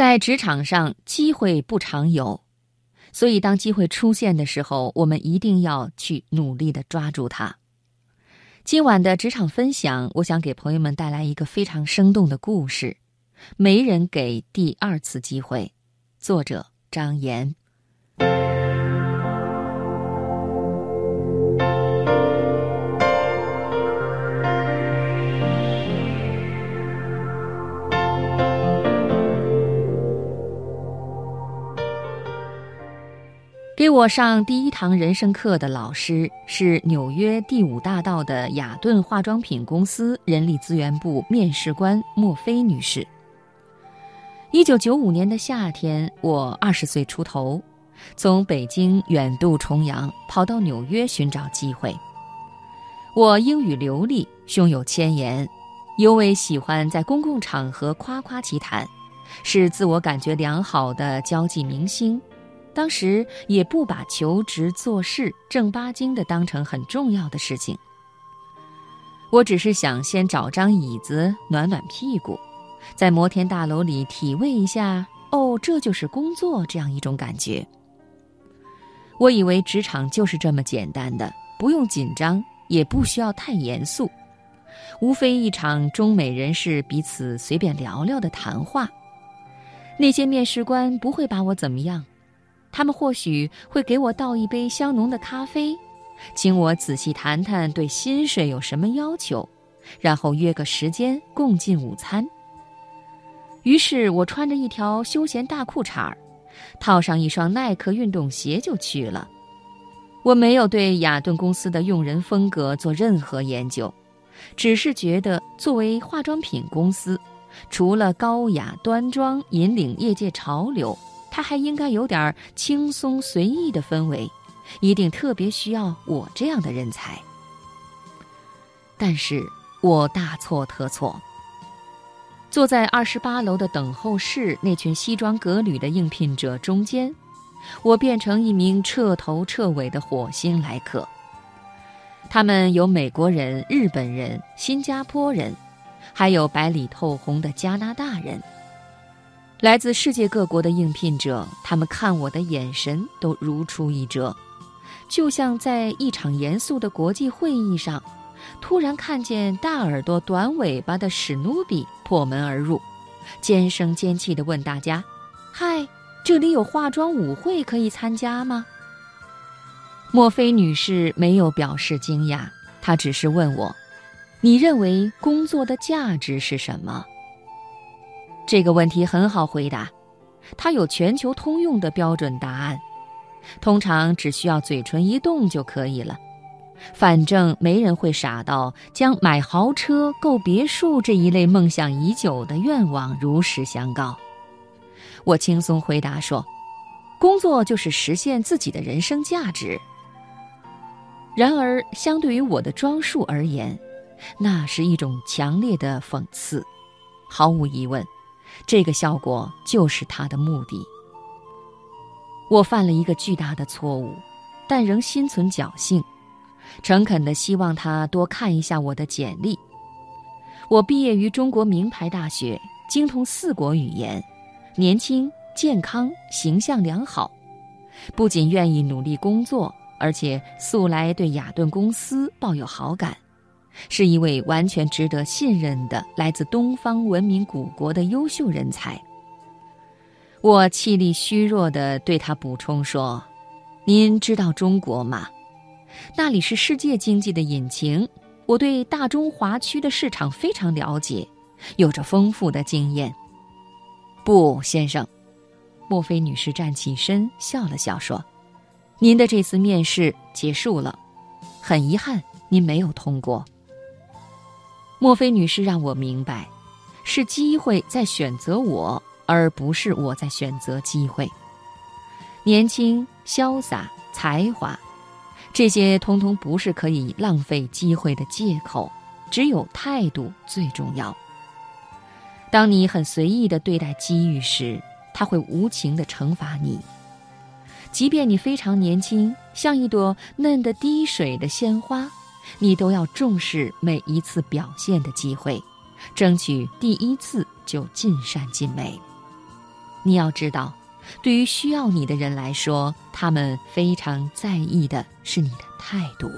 在职场上，机会不常有，所以当机会出现的时候，我们一定要去努力的抓住它。今晚的职场分享，我想给朋友们带来一个非常生动的故事：没人给第二次机会。作者张岩。给我上第一堂人生课的老师是纽约第五大道的雅顿化妆品公司人力资源部面试官莫菲女士。一九九五年的夏天，我二十岁出头，从北京远渡重洋跑到纽约寻找机会。我英语流利，胸有千言，尤为喜欢在公共场合夸夸其谈，是自我感觉良好的交际明星。当时也不把求职做事正八经的当成很重要的事情，我只是想先找张椅子暖暖屁股，在摩天大楼里体味一下哦，这就是工作这样一种感觉。我以为职场就是这么简单的，不用紧张，也不需要太严肃，无非一场中美人士彼此随便聊聊的谈话，那些面试官不会把我怎么样。他们或许会给我倒一杯香浓的咖啡，请我仔细谈谈对薪水有什么要求，然后约个时间共进午餐。于是我穿着一条休闲大裤衩儿，套上一双耐克运动鞋就去了。我没有对雅顿公司的用人风格做任何研究，只是觉得作为化妆品公司，除了高雅端庄引领业界潮流。他还应该有点轻松随意的氛围，一定特别需要我这样的人才。但是我大错特错。坐在二十八楼的等候室，那群西装革履的应聘者中间，我变成一名彻头彻尾的火星来客。他们有美国人、日本人、新加坡人，还有白里透红的加拿大人。来自世界各国的应聘者，他们看我的眼神都如出一辙，就像在一场严肃的国际会议上，突然看见大耳朵短尾巴的史努比破门而入，尖声尖气地问大家：“嗨，这里有化妆舞会可以参加吗？”莫菲女士没有表示惊讶，她只是问我：“你认为工作的价值是什么？”这个问题很好回答，它有全球通用的标准答案，通常只需要嘴唇一动就可以了。反正没人会傻到将买豪车、购别墅这一类梦想已久的愿望如实相告。我轻松回答说：“工作就是实现自己的人生价值。”然而，相对于我的装束而言，那是一种强烈的讽刺，毫无疑问。这个效果就是他的目的。我犯了一个巨大的错误，但仍心存侥幸，诚恳地希望他多看一下我的简历。我毕业于中国名牌大学，精通四国语言，年轻、健康、形象良好，不仅愿意努力工作，而且素来对雅顿公司抱有好感。是一位完全值得信任的来自东方文明古国的优秀人才。我气力虚弱地对他补充说：“您知道中国吗？那里是世界经济的引擎。我对大中华区的市场非常了解，有着丰富的经验。”不，先生，莫菲女士站起身，笑了笑说：“您的这次面试结束了，很遗憾，您没有通过。”莫非女士让我明白，是机会在选择我，而不是我在选择机会。年轻、潇洒、才华，这些通通不是可以浪费机会的借口，只有态度最重要。当你很随意的对待机遇时，他会无情的惩罚你。即便你非常年轻，像一朵嫩得滴水的鲜花。你都要重视每一次表现的机会，争取第一次就尽善尽美。你要知道，对于需要你的人来说，他们非常在意的是你的态度。